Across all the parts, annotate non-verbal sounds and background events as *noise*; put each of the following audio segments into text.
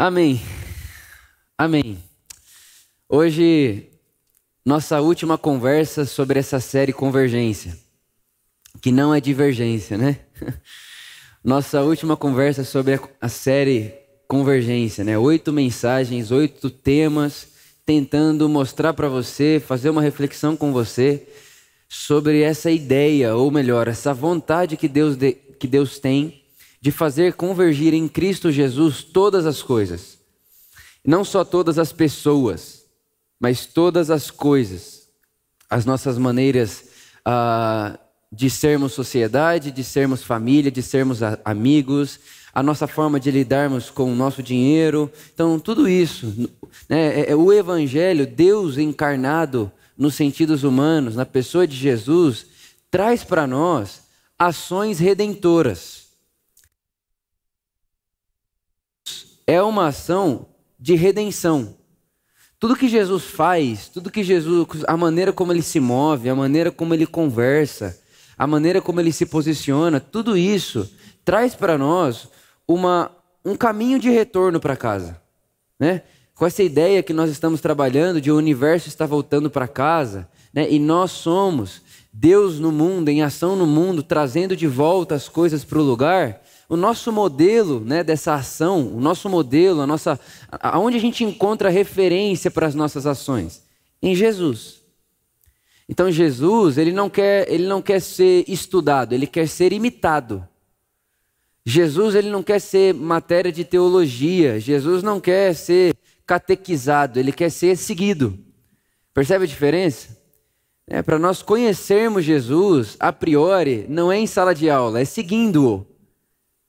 Amém. Amém. Hoje, nossa última conversa sobre essa série Convergência, que não é divergência, né? *laughs* Nossa última conversa sobre a série Convergência, né? Oito mensagens, oito temas, tentando mostrar para você, fazer uma reflexão com você sobre essa ideia, ou melhor, essa vontade que Deus, de, que Deus tem de fazer convergir em Cristo Jesus todas as coisas. Não só todas as pessoas, mas todas as coisas. As nossas maneiras ah, de sermos sociedade, de sermos família, de sermos amigos, a nossa forma de lidarmos com o nosso dinheiro. Então, tudo isso. Né, é, é o Evangelho, Deus encarnado nos sentidos humanos, na pessoa de Jesus, traz para nós ações redentoras. É uma ação de redenção. Tudo que Jesus faz, tudo que Jesus, a maneira como ele se move, a maneira como ele conversa, a maneira como ele se posiciona, tudo isso traz para nós uma, um caminho de retorno para casa, né? Com essa ideia que nós estamos trabalhando de o universo está voltando para casa, né? E nós somos Deus no mundo, em ação no mundo, trazendo de volta as coisas para o lugar o nosso modelo né, dessa ação, o nosso modelo, a nossa, aonde a gente encontra referência para as nossas ações? Em Jesus. Então Jesus, ele não quer, ele não quer ser estudado, ele quer ser imitado. Jesus, ele não quer ser matéria de teologia. Jesus não quer ser catequizado, ele quer ser seguido. Percebe a diferença? É, para nós conhecermos Jesus, a priori, não é em sala de aula, é seguindo-o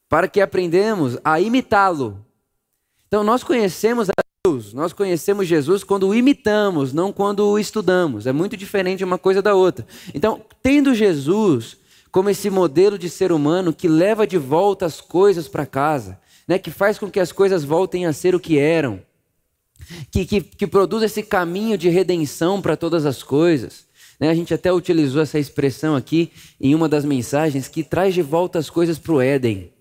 para que aprendamos a imitá-lo. Então nós conhecemos a Deus, nós conhecemos Jesus quando o imitamos, não quando o estudamos. É muito diferente uma coisa da outra. Então, tendo Jesus como esse modelo de ser humano que leva de volta as coisas para casa, né, que faz com que as coisas voltem a ser o que eram, que, que, que produz esse caminho de redenção para todas as coisas. Né? A gente até utilizou essa expressão aqui em uma das mensagens que traz de volta as coisas para o Éden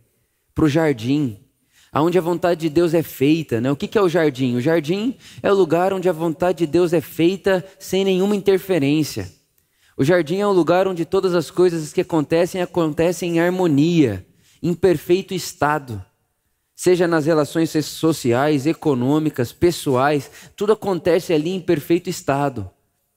para o jardim, aonde a vontade de Deus é feita. Né? O que é o jardim? O jardim é o lugar onde a vontade de Deus é feita sem nenhuma interferência. O jardim é o lugar onde todas as coisas que acontecem acontecem em harmonia, em perfeito estado. Seja nas relações sociais, econômicas, pessoais, tudo acontece ali em perfeito estado.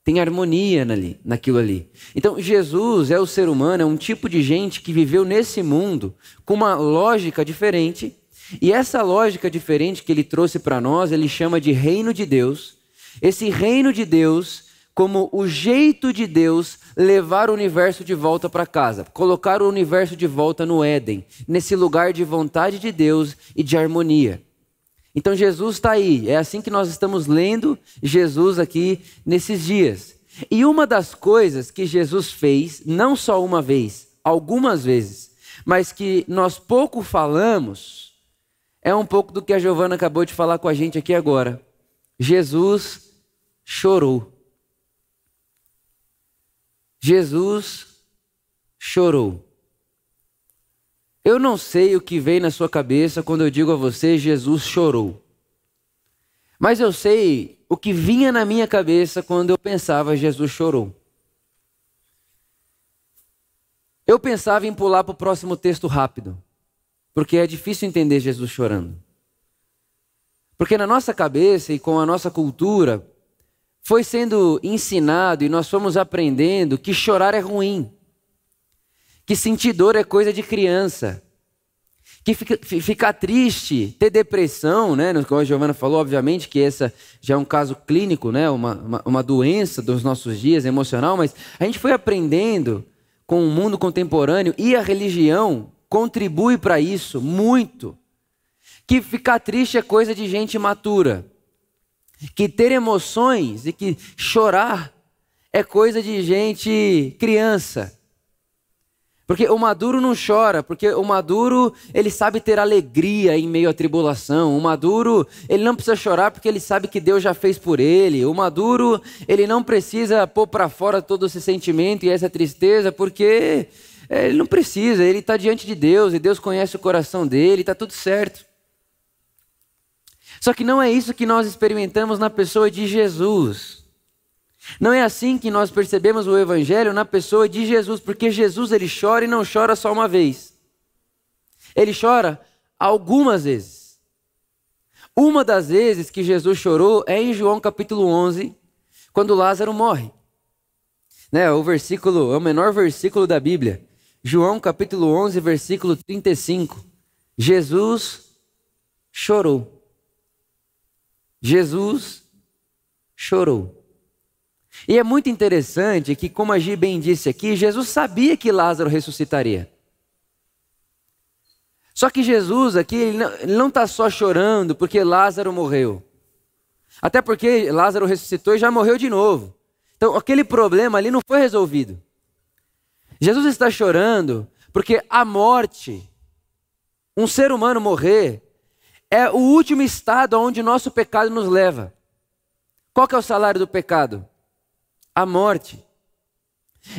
Tem harmonia ali, naquilo ali. Então, Jesus é o ser humano, é um tipo de gente que viveu nesse mundo com uma lógica diferente. E essa lógica diferente que ele trouxe para nós, ele chama de reino de Deus. Esse reino de Deus, como o jeito de Deus levar o universo de volta para casa, colocar o universo de volta no Éden, nesse lugar de vontade de Deus e de harmonia. Então Jesus está aí, é assim que nós estamos lendo Jesus aqui nesses dias. E uma das coisas que Jesus fez, não só uma vez, algumas vezes, mas que nós pouco falamos, é um pouco do que a Giovana acabou de falar com a gente aqui agora. Jesus chorou. Jesus chorou. Eu não sei o que vem na sua cabeça quando eu digo a você Jesus chorou. Mas eu sei o que vinha na minha cabeça quando eu pensava Jesus chorou. Eu pensava em pular para o próximo texto rápido, porque é difícil entender Jesus chorando. Porque na nossa cabeça e com a nossa cultura, foi sendo ensinado e nós fomos aprendendo que chorar é ruim que sentir dor é coisa de criança, que fica, ficar triste, ter depressão, né? Como a Giovana falou, obviamente que essa já é um caso clínico, né? Uma, uma, uma doença dos nossos dias, emocional, mas a gente foi aprendendo com o mundo contemporâneo e a religião contribui para isso muito. Que ficar triste é coisa de gente matura. Que ter emoções e que chorar é coisa de gente criança. Porque o maduro não chora, porque o maduro, ele sabe ter alegria em meio à tribulação. O maduro, ele não precisa chorar porque ele sabe que Deus já fez por ele. O maduro, ele não precisa pôr para fora todo esse sentimento e essa tristeza, porque é, ele não precisa, ele está diante de Deus e Deus conhece o coração dele, está tudo certo. Só que não é isso que nós experimentamos na pessoa de Jesus. Não é assim que nós percebemos o evangelho na pessoa de Jesus, porque Jesus ele chora e não chora só uma vez. Ele chora algumas vezes. Uma das vezes que Jesus chorou é em João capítulo 11, quando Lázaro morre. Né, o versículo, é o menor versículo da Bíblia. João capítulo 11, versículo 35. Jesus chorou. Jesus chorou. E é muito interessante que, como a Gi bem disse aqui, Jesus sabia que Lázaro ressuscitaria. Só que Jesus aqui, ele não está só chorando porque Lázaro morreu. Até porque Lázaro ressuscitou e já morreu de novo. Então, aquele problema ali não foi resolvido. Jesus está chorando porque a morte, um ser humano morrer, é o último estado aonde nosso pecado nos leva. Qual que é o salário do pecado? A morte.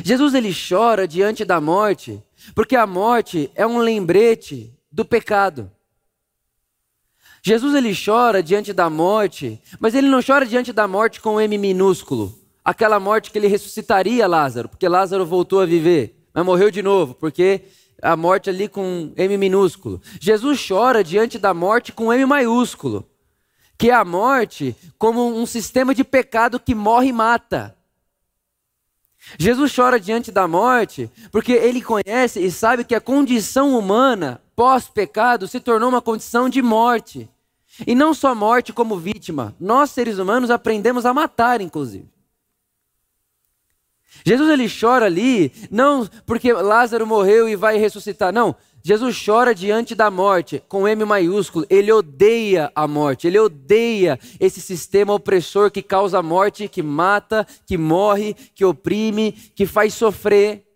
Jesus ele chora diante da morte, porque a morte é um lembrete do pecado. Jesus ele chora diante da morte, mas ele não chora diante da morte com M minúsculo, aquela morte que ele ressuscitaria Lázaro, porque Lázaro voltou a viver, mas morreu de novo, porque a morte ali com M minúsculo. Jesus chora diante da morte com M maiúsculo, que é a morte como um sistema de pecado que morre e mata. Jesus chora diante da morte porque ele conhece e sabe que a condição humana pós-pecado se tornou uma condição de morte. E não só morte como vítima. Nós, seres humanos, aprendemos a matar, inclusive. Jesus ele chora ali, não porque Lázaro morreu e vai ressuscitar, não. Jesus chora diante da morte, com M maiúsculo. Ele odeia a morte, ele odeia esse sistema opressor que causa morte, que mata, que morre, que oprime, que faz sofrer.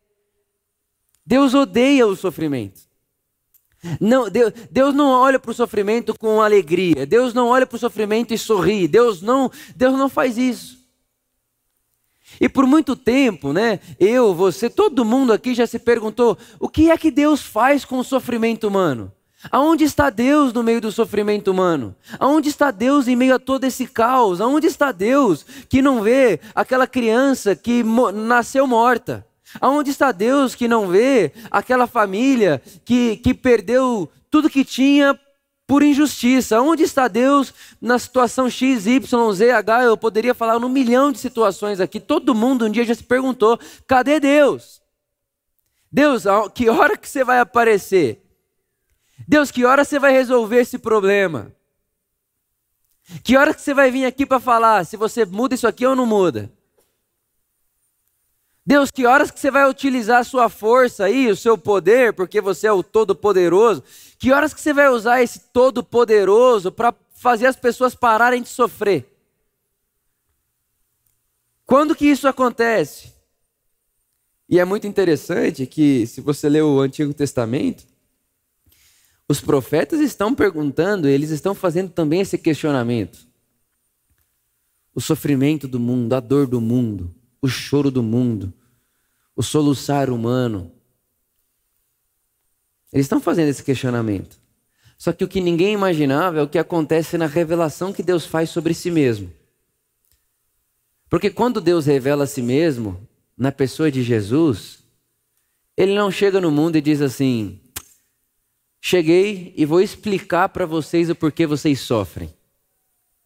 Deus odeia o sofrimento. Não, Deus, Deus não olha para o sofrimento com alegria. Deus não olha para o sofrimento e sorri. Deus não, Deus não faz isso. E por muito tempo, né, eu, você, todo mundo aqui já se perguntou: o que é que Deus faz com o sofrimento humano? Aonde está Deus no meio do sofrimento humano? Aonde está Deus em meio a todo esse caos? Aonde está Deus que não vê aquela criança que nasceu morta? Aonde está Deus que não vê aquela família que, que perdeu tudo que tinha por injustiça. Onde está Deus na situação X, Y, Z, H? Eu poderia falar num milhão de situações aqui. Todo mundo um dia já se perguntou: cadê Deus? Deus, que hora que você vai aparecer? Deus, que hora você vai resolver esse problema? Que hora que você vai vir aqui para falar se você muda isso aqui ou não muda? Deus, que horas que você vai utilizar a sua força aí, o seu poder, porque você é o todo-poderoso? Que horas que você vai usar esse todo-poderoso para fazer as pessoas pararem de sofrer? Quando que isso acontece? E é muito interessante que, se você ler o Antigo Testamento, os profetas estão perguntando, eles estão fazendo também esse questionamento. O sofrimento do mundo, a dor do mundo, o choro do mundo, o soluçar humano. Eles estão fazendo esse questionamento. Só que o que ninguém imaginava é o que acontece na revelação que Deus faz sobre si mesmo. Porque quando Deus revela a si mesmo, na pessoa de Jesus, ele não chega no mundo e diz assim: Cheguei e vou explicar para vocês o porquê vocês sofrem.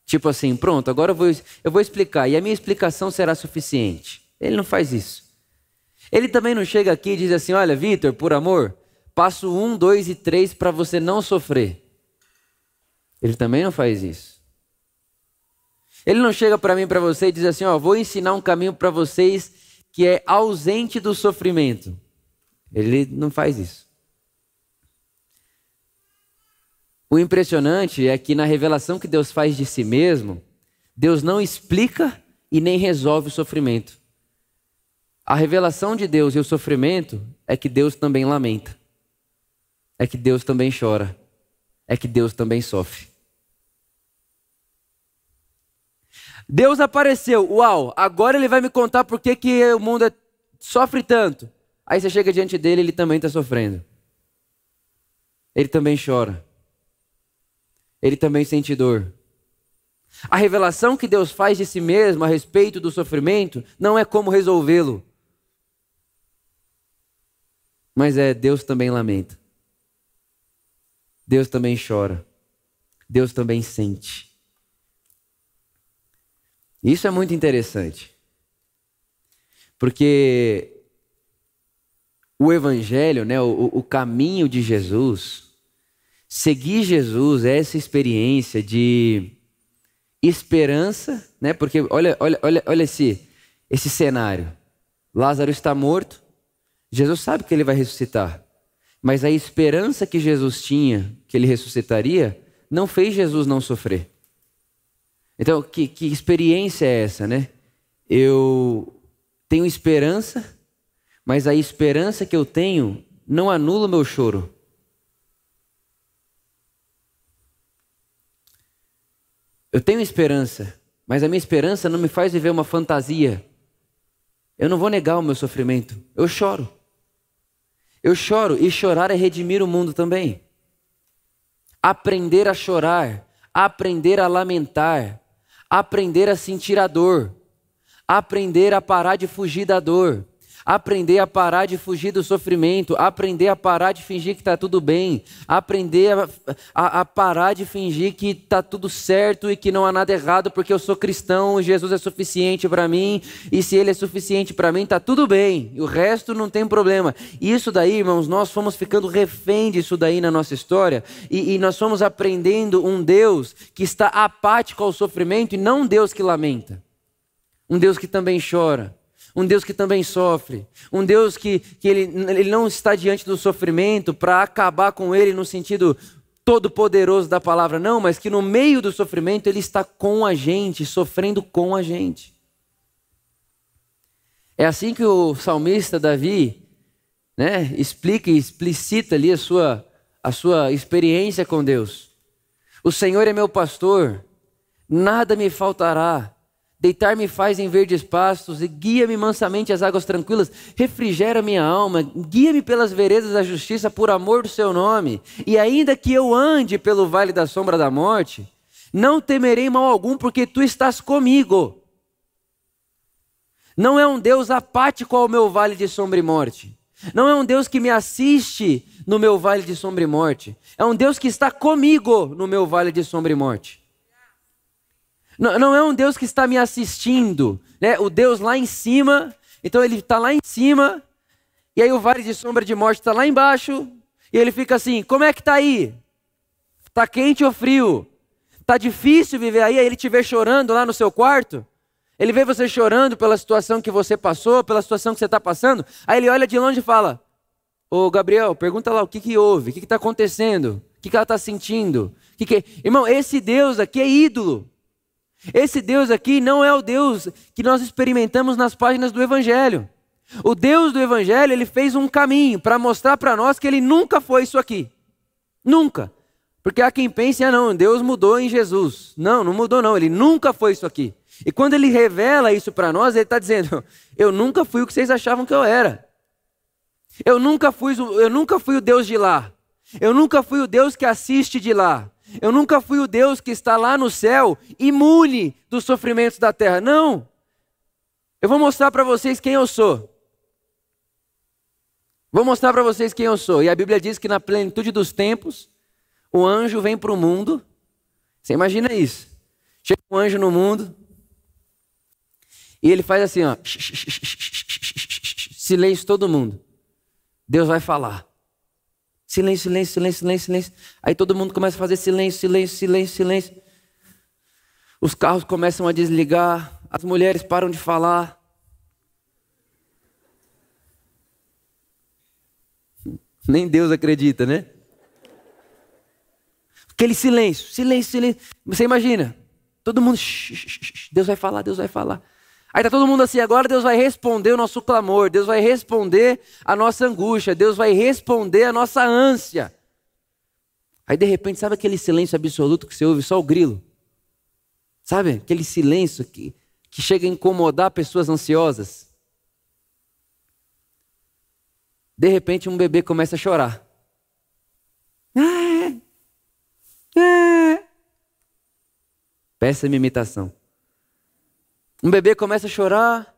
Tipo assim, pronto, agora eu vou, eu vou explicar e a minha explicação será suficiente. Ele não faz isso. Ele também não chega aqui e diz assim: Olha, Vitor, por amor, passo um, dois e três para você não sofrer. Ele também não faz isso. Ele não chega para mim, para você e diz assim: Ó, vou ensinar um caminho para vocês que é ausente do sofrimento. Ele não faz isso. O impressionante é que na revelação que Deus faz de si mesmo, Deus não explica e nem resolve o sofrimento. A revelação de Deus e o sofrimento é que Deus também lamenta, é que Deus também chora, é que Deus também sofre. Deus apareceu, uau, agora ele vai me contar por que, que o mundo é, sofre tanto. Aí você chega diante dele, ele também está sofrendo. Ele também chora. Ele também sente dor. A revelação que Deus faz de si mesmo a respeito do sofrimento não é como resolvê-lo. Mas é Deus também lamenta. Deus também chora. Deus também sente. Isso é muito interessante. Porque o evangelho, né, o, o caminho de Jesus, seguir Jesus é essa experiência de esperança, né? Porque olha, olha, olha, olha esse, esse cenário. Lázaro está morto, Jesus sabe que ele vai ressuscitar. Mas a esperança que Jesus tinha que ele ressuscitaria não fez Jesus não sofrer. Então, que, que experiência é essa, né? Eu tenho esperança, mas a esperança que eu tenho não anula o meu choro. Eu tenho esperança, mas a minha esperança não me faz viver uma fantasia. Eu não vou negar o meu sofrimento, eu choro. Eu choro e chorar é redimir o mundo também. Aprender a chorar, aprender a lamentar, aprender a sentir a dor, aprender a parar de fugir da dor, aprender a parar de fugir do sofrimento, aprender a parar de fingir que está tudo bem, aprender a, a, a, parar de fingir que está tudo certo e que não há nada errado porque eu sou cristão, Jesus é suficiente para mim e se Ele é suficiente para mim está tudo bem, o resto não tem problema. Isso daí, irmãos, nós fomos ficando refém disso daí na nossa história e, e nós fomos aprendendo um Deus que está apático ao sofrimento e não um Deus que lamenta, um Deus que também chora um Deus que também sofre, um Deus que, que ele, ele não está diante do sofrimento para acabar com ele no sentido todo-poderoso da palavra, não, mas que no meio do sofrimento ele está com a gente, sofrendo com a gente. É assim que o salmista Davi né, explica e explicita ali a sua, a sua experiência com Deus. O Senhor é meu pastor, nada me faltará. Deitar-me faz em verdes pastos e guia-me mansamente às águas tranquilas. Refrigera minha alma, guia-me pelas veredas da justiça por amor do seu nome. E ainda que eu ande pelo vale da sombra da morte, não temerei mal algum, porque tu estás comigo. Não é um Deus apático ao meu vale de sombra e morte. Não é um Deus que me assiste no meu vale de sombra e morte. É um Deus que está comigo no meu vale de sombra e morte. Não, não é um Deus que está me assistindo, né? O Deus lá em cima, então ele está lá em cima, e aí o vale de sombra de morte está lá embaixo, e ele fica assim: como é que está aí? Está quente ou frio? Está difícil viver aí? Aí ele te vê chorando lá no seu quarto? Ele vê você chorando pela situação que você passou, pela situação que você está passando. Aí ele olha de longe e fala: Ô Gabriel, pergunta lá o que, que houve, o que está acontecendo, o que, que ela está sentindo. Que que... Irmão, esse Deus aqui é ídolo. Esse Deus aqui não é o Deus que nós experimentamos nas páginas do Evangelho. O Deus do Evangelho, ele fez um caminho para mostrar para nós que ele nunca foi isso aqui. Nunca. Porque há quem pense, ah não, Deus mudou em Jesus. Não, não mudou não, ele nunca foi isso aqui. E quando ele revela isso para nós, ele está dizendo, *laughs* eu nunca fui o que vocês achavam que eu era. Eu nunca fui, eu nunca fui o Deus de lá. Eu nunca fui o Deus que assiste de lá. Eu nunca fui o Deus que está lá no céu, imune dos sofrimentos da terra. Não. Eu vou mostrar para vocês quem eu sou. Vou mostrar para vocês quem eu sou. E a Bíblia diz que na plenitude dos tempos, o anjo vem para o mundo. Você imagina isso? Chega um anjo no mundo e ele faz assim, ó. Silêncio todo mundo. Deus vai falar. Silêncio, silêncio, silêncio, silêncio, silêncio. Aí todo mundo começa a fazer silêncio, silêncio, silêncio, silêncio. Os carros começam a desligar, as mulheres param de falar. Nem Deus acredita, né? Aquele silêncio, silêncio, silêncio. Você imagina? Todo mundo, Deus vai falar, Deus vai falar. Aí está todo mundo assim, agora Deus vai responder o nosso clamor, Deus vai responder a nossa angústia, Deus vai responder a nossa ânsia. Aí de repente, sabe aquele silêncio absoluto que você ouve só o grilo? Sabe? Aquele silêncio que, que chega a incomodar pessoas ansiosas. De repente, um bebê começa a chorar. Ah, ah. Péssima imitação. Um bebê começa a chorar,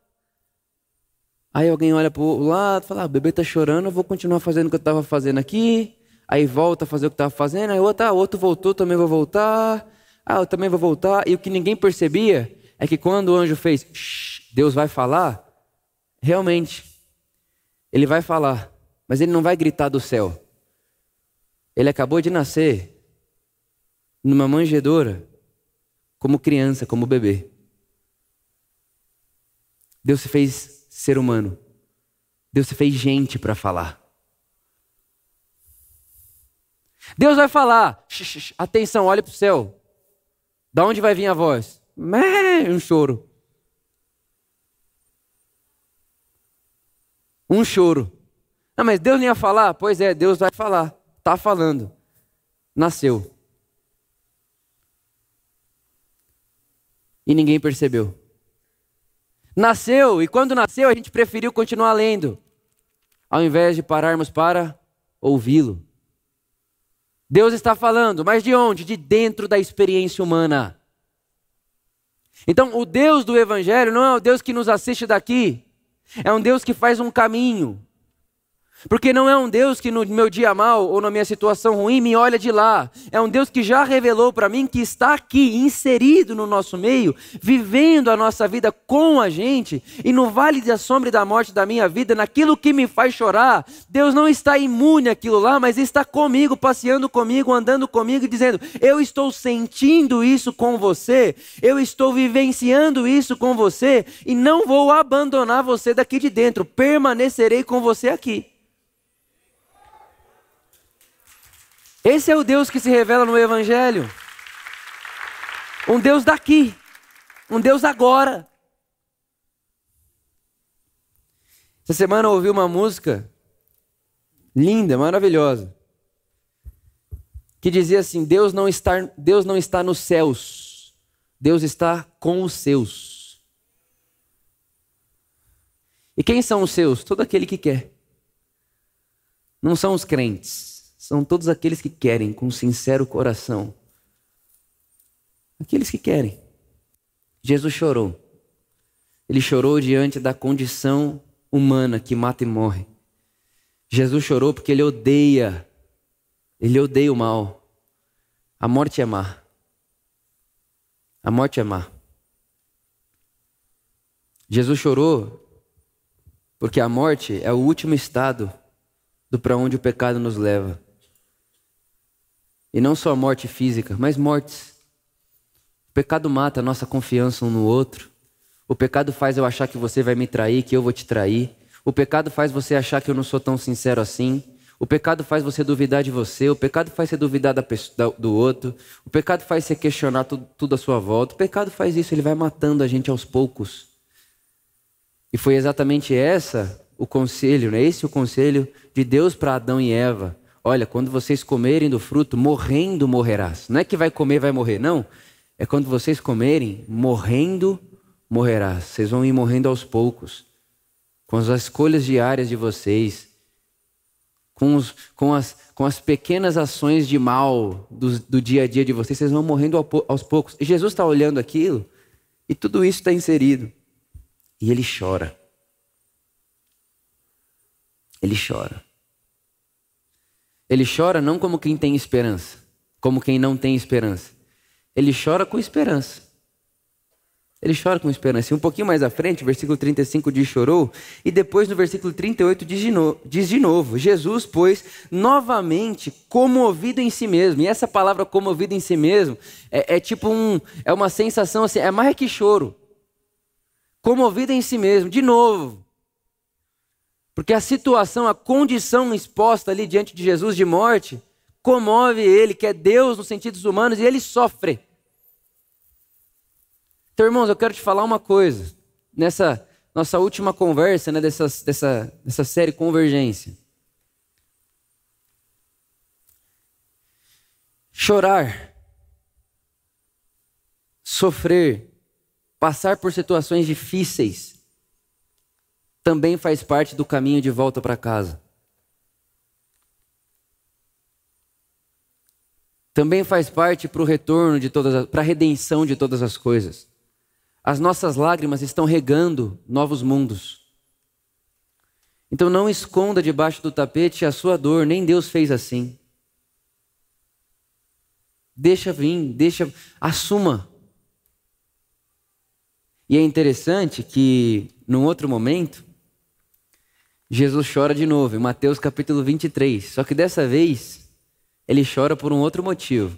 aí alguém olha para o lado e fala: ah, o bebê está chorando, eu vou continuar fazendo o que eu estava fazendo aqui. Aí volta a fazer o que estava fazendo, aí outro, ah, outro voltou, também vou voltar. Ah, eu também vou voltar. E o que ninguém percebia é que quando o anjo fez, Deus vai falar, realmente, ele vai falar, mas ele não vai gritar do céu. Ele acabou de nascer numa manjedoura, como criança, como bebê. Deus se fez ser humano. Deus se fez gente para falar. Deus vai falar. Atenção, olhe para o céu. Da onde vai vir a voz? Um choro. Um choro. Não, mas Deus nem ia falar? Pois é, Deus vai falar. Está falando. Nasceu. E ninguém percebeu. Nasceu, e quando nasceu, a gente preferiu continuar lendo, ao invés de pararmos para ouvi-lo. Deus está falando, mas de onde? De dentro da experiência humana. Então, o Deus do Evangelho não é o Deus que nos assiste daqui, é um Deus que faz um caminho, porque não é um Deus que no meu dia mal ou na minha situação ruim me olha de lá. É um Deus que já revelou para mim que está aqui, inserido no nosso meio, vivendo a nossa vida com a gente. E no vale da sombra e da morte da minha vida, naquilo que me faz chorar, Deus não está imune àquilo lá, mas está comigo, passeando comigo, andando comigo, dizendo: Eu estou sentindo isso com você, eu estou vivenciando isso com você, e não vou abandonar você daqui de dentro, permanecerei com você aqui. Esse é o Deus que se revela no Evangelho. Um Deus daqui. Um Deus agora. Essa semana eu ouvi uma música linda, maravilhosa, que dizia assim: Deus não está, Deus não está nos céus, Deus está com os seus. E quem são os seus? Todo aquele que quer. Não são os crentes são todos aqueles que querem com sincero coração. Aqueles que querem. Jesus chorou. Ele chorou diante da condição humana que mata e morre. Jesus chorou porque ele odeia, ele odeia o mal. A morte é má. A morte é má. Jesus chorou porque a morte é o último estado do para onde o pecado nos leva. E não só morte física, mas mortes. O pecado mata a nossa confiança um no outro. O pecado faz eu achar que você vai me trair, que eu vou te trair. O pecado faz você achar que eu não sou tão sincero assim. O pecado faz você duvidar de você. O pecado faz você duvidar da pessoa, do outro. O pecado faz você questionar tudo, tudo à sua volta. O pecado faz isso, ele vai matando a gente aos poucos. E foi exatamente essa o conselho, né? Esse o conselho de Deus para Adão e Eva. Olha, quando vocês comerem do fruto, morrendo morrerás. Não é que vai comer, vai morrer, não. É quando vocês comerem, morrendo morrerás. Vocês vão ir morrendo aos poucos. Com as escolhas diárias de vocês. Com, os, com, as, com as pequenas ações de mal do, do dia a dia de vocês, vocês vão morrendo aos poucos. E Jesus está olhando aquilo e tudo isso está inserido. E ele chora. Ele chora. Ele chora não como quem tem esperança, como quem não tem esperança. Ele chora com esperança. Ele chora com esperança. E um pouquinho mais à frente, versículo 35 diz chorou, e depois no versículo 38 diz de, no, diz de novo: Jesus, pois, novamente comovido em si mesmo. E essa palavra comovido em si mesmo é, é tipo um, é uma sensação assim, é mais que choro. Comovido em si mesmo, de novo. Porque a situação, a condição exposta ali diante de Jesus de morte, comove ele, que é Deus nos sentidos humanos, e ele sofre. Então, irmãos, eu quero te falar uma coisa. Nessa nossa última conversa, né, dessa, dessa, dessa série Convergência. Chorar, sofrer, passar por situações difíceis, também faz parte do caminho de volta para casa. também faz parte para o retorno de todas, para a redenção de todas as coisas. As nossas lágrimas estão regando novos mundos. Então não esconda debaixo do tapete a sua dor, nem Deus fez assim. Deixa vir, deixa, assuma. E é interessante que, num outro momento, Jesus chora de novo, em Mateus capítulo 23. Só que dessa vez, ele chora por um outro motivo.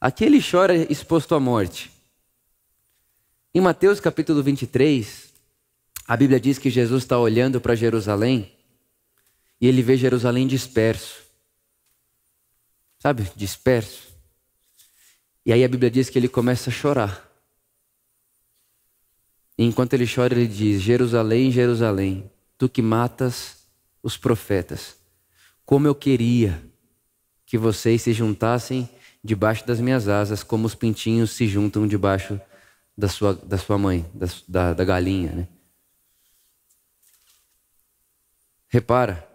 Aqui ele chora exposto à morte. Em Mateus capítulo 23, a Bíblia diz que Jesus está olhando para Jerusalém e ele vê Jerusalém disperso. Sabe, disperso. E aí a Bíblia diz que ele começa a chorar. E enquanto ele chora, ele diz: Jerusalém, Jerusalém, tu que matas os profetas, como eu queria que vocês se juntassem debaixo das minhas asas, como os pintinhos se juntam debaixo da sua, da sua mãe, da, da, da galinha. Né? Repara,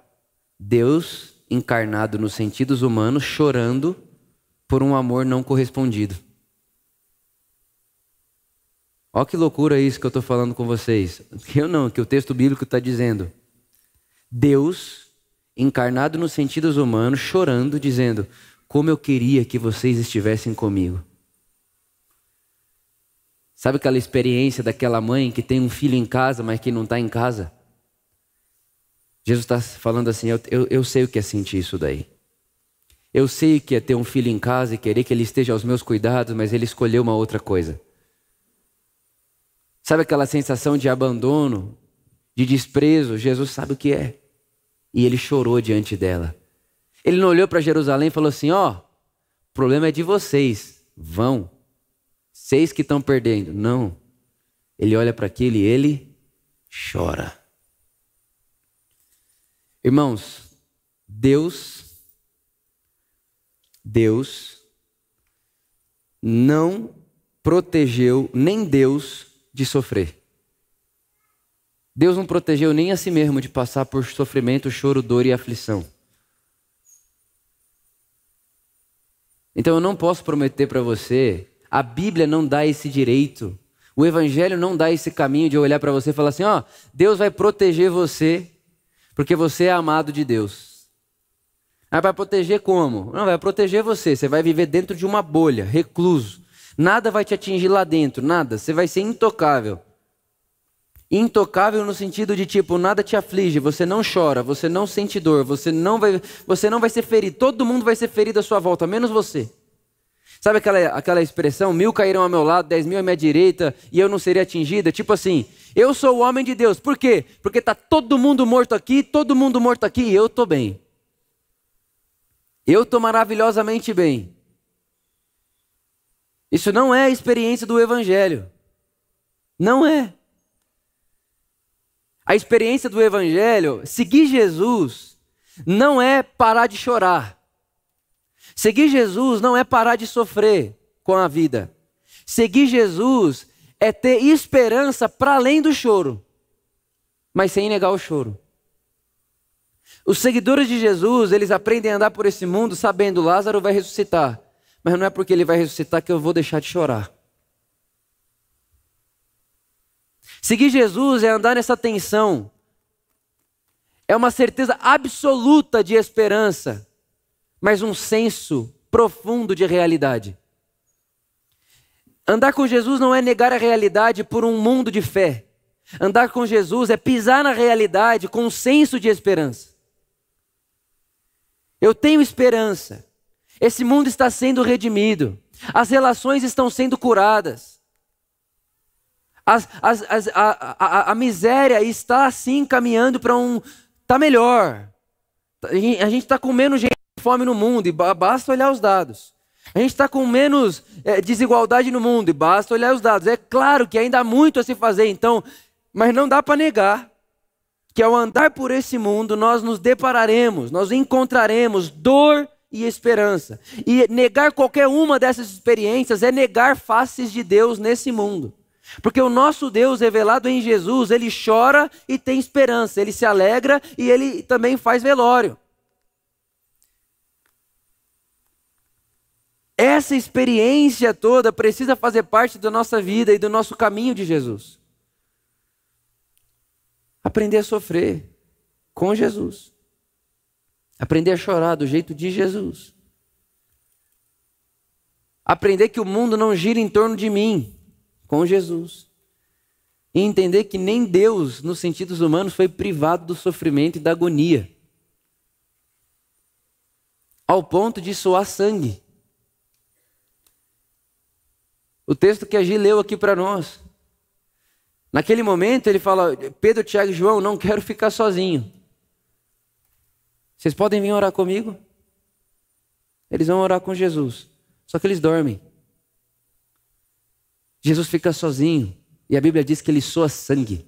Deus encarnado nos sentidos humanos, chorando por um amor não correspondido. Olha que loucura isso que eu estou falando com vocês. Eu não, que o texto bíblico está dizendo. Deus, encarnado nos sentidos humanos, chorando, dizendo: Como eu queria que vocês estivessem comigo. Sabe aquela experiência daquela mãe que tem um filho em casa, mas que não está em casa? Jesus está falando assim: eu, eu, eu sei o que é sentir isso daí. Eu sei que é ter um filho em casa e querer que ele esteja aos meus cuidados, mas ele escolheu uma outra coisa. Sabe aquela sensação de abandono, de desprezo? Jesus sabe o que é. E ele chorou diante dela. Ele não olhou para Jerusalém e falou assim: Ó, oh, o problema é de vocês, vão. Vocês que estão perdendo. Não. Ele olha para aquilo e ele chora. Irmãos, Deus Deus não protegeu nem Deus de sofrer. Deus não protegeu nem a si mesmo de passar por sofrimento, choro, dor e aflição. Então eu não posso prometer para você, a Bíblia não dá esse direito, o Evangelho não dá esse caminho de olhar para você e falar assim: ó, Deus vai proteger você, porque você é amado de Deus. Ah, vai proteger como? Não, vai proteger você. Você vai viver dentro de uma bolha, recluso. Nada vai te atingir lá dentro, nada. Você vai ser intocável. Intocável no sentido de tipo, nada te aflige, você não chora, você não sente dor, você não vai, você não vai ser ferido. Todo mundo vai ser ferido à sua volta, menos você. Sabe aquela, aquela expressão, mil cairão ao meu lado, dez mil à minha direita, e eu não seria atingida? Tipo assim, eu sou o homem de Deus. Por quê? Porque está todo mundo morto aqui, todo mundo morto aqui, e eu estou bem. Eu estou maravilhosamente bem. Isso não é a experiência do Evangelho. Não é. A experiência do Evangelho, seguir Jesus, não é parar de chorar. Seguir Jesus não é parar de sofrer com a vida. Seguir Jesus é ter esperança para além do choro, mas sem negar o choro. Os seguidores de Jesus, eles aprendem a andar por esse mundo sabendo Lázaro vai ressuscitar. Mas não é porque ele vai ressuscitar que eu vou deixar de chorar. Seguir Jesus é andar nessa tensão. É uma certeza absoluta de esperança, mas um senso profundo de realidade. Andar com Jesus não é negar a realidade por um mundo de fé. Andar com Jesus é pisar na realidade com um senso de esperança. Eu tenho esperança. Esse mundo está sendo redimido. As relações estão sendo curadas. As, as, as, a, a, a, miséria está assim caminhando para um. Está melhor. A gente está com menos gente com fome no mundo, e basta olhar os dados. A gente está com menos é, desigualdade no mundo, e basta olhar os dados. É claro que ainda há muito a se fazer, então, mas não dá para negar que ao andar por esse mundo nós nos depararemos, nós encontraremos dor e esperança. E negar qualquer uma dessas experiências é negar faces de Deus nesse mundo. Porque o nosso Deus revelado em Jesus, ele chora e tem esperança, ele se alegra e ele também faz velório. Essa experiência toda precisa fazer parte da nossa vida e do nosso caminho de Jesus. Aprender a sofrer com Jesus. Aprender a chorar do jeito de Jesus. Aprender que o mundo não gira em torno de mim, com Jesus. E entender que nem Deus, nos sentidos humanos, foi privado do sofrimento e da agonia. Ao ponto de soar sangue. O texto que a Gi leu aqui para nós. Naquele momento ele fala: Pedro, Tiago e João, não quero ficar sozinho. Vocês podem vir orar comigo? Eles vão orar com Jesus. Só que eles dormem. Jesus fica sozinho. E a Bíblia diz que ele soa sangue.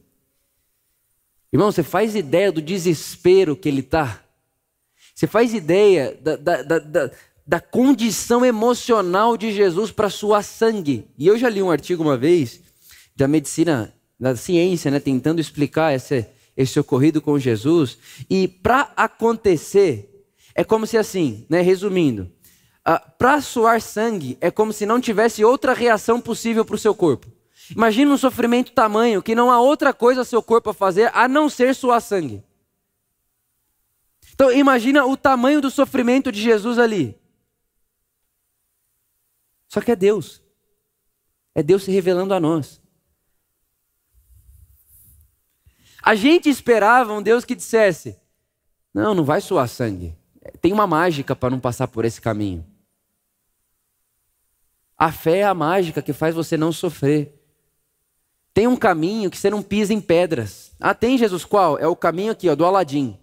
Irmão, você faz ideia do desespero que ele está? Você faz ideia da, da, da, da, condição emocional de Jesus para suar sangue? E eu já li um artigo uma vez da medicina, da ciência, né, tentando explicar essa, esse ocorrido com Jesus. E para acontecer, é como se assim, né, resumindo, uh, para suar sangue é como se não tivesse outra reação possível para o seu corpo. Imagina um sofrimento tamanho que não há outra coisa seu corpo a fazer a não ser suar sangue. Então imagina o tamanho do sofrimento de Jesus ali. Só que é Deus. É Deus se revelando a nós. A gente esperava um Deus que dissesse: Não, não vai suar sangue. Tem uma mágica para não passar por esse caminho. A fé é a mágica que faz você não sofrer. Tem um caminho que você não pisa em pedras. Ah, tem Jesus qual? É o caminho aqui, ó, do Aladim.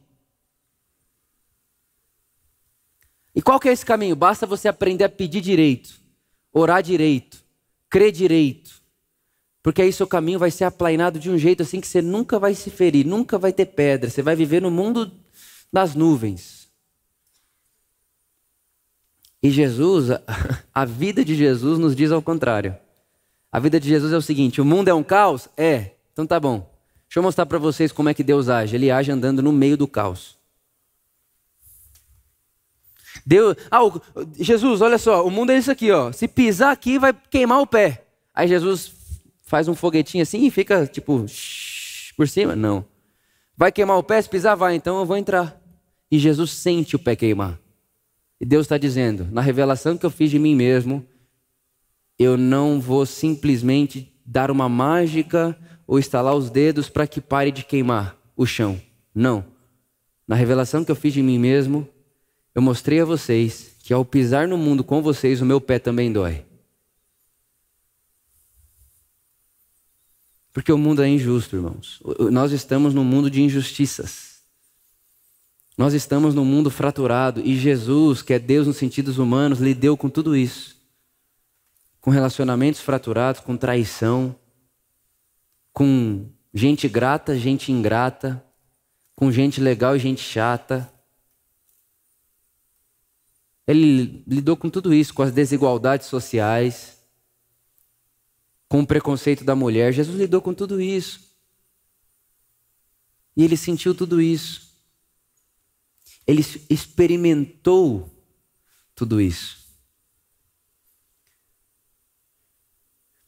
E qual que é esse caminho? Basta você aprender a pedir direito, orar direito, crer direito, porque aí seu caminho vai ser aplainado de um jeito assim que você nunca vai se ferir, nunca vai ter pedra, você vai viver no mundo das nuvens. E Jesus, a *laughs* vida de Jesus nos diz ao contrário. A vida de Jesus é o seguinte: o mundo é um caos? É. Então tá bom. Deixa eu mostrar para vocês como é que Deus age. Ele age andando no meio do caos. Deus, ah, o, Jesus, olha só, o mundo é isso aqui, ó. Se pisar aqui, vai queimar o pé. Aí Jesus faz um foguetinho assim e fica tipo por cima? Não. Vai queimar o pé? Se pisar, vai. Então eu vou entrar. E Jesus sente o pé queimar. E Deus está dizendo: na revelação que eu fiz de mim mesmo, eu não vou simplesmente dar uma mágica ou estalar os dedos para que pare de queimar o chão. Não. Na revelação que eu fiz de mim mesmo, eu mostrei a vocês que ao pisar no mundo com vocês, o meu pé também dói. Porque o mundo é injusto, irmãos. Nós estamos num mundo de injustiças. Nós estamos num mundo fraturado e Jesus, que é Deus nos sentidos humanos, lidou com tudo isso. Com relacionamentos fraturados, com traição, com gente grata, gente ingrata, com gente legal e gente chata. Ele lidou com tudo isso, com as desigualdades sociais com o preconceito da mulher. Jesus lidou com tudo isso. E ele sentiu tudo isso. Ele experimentou tudo isso.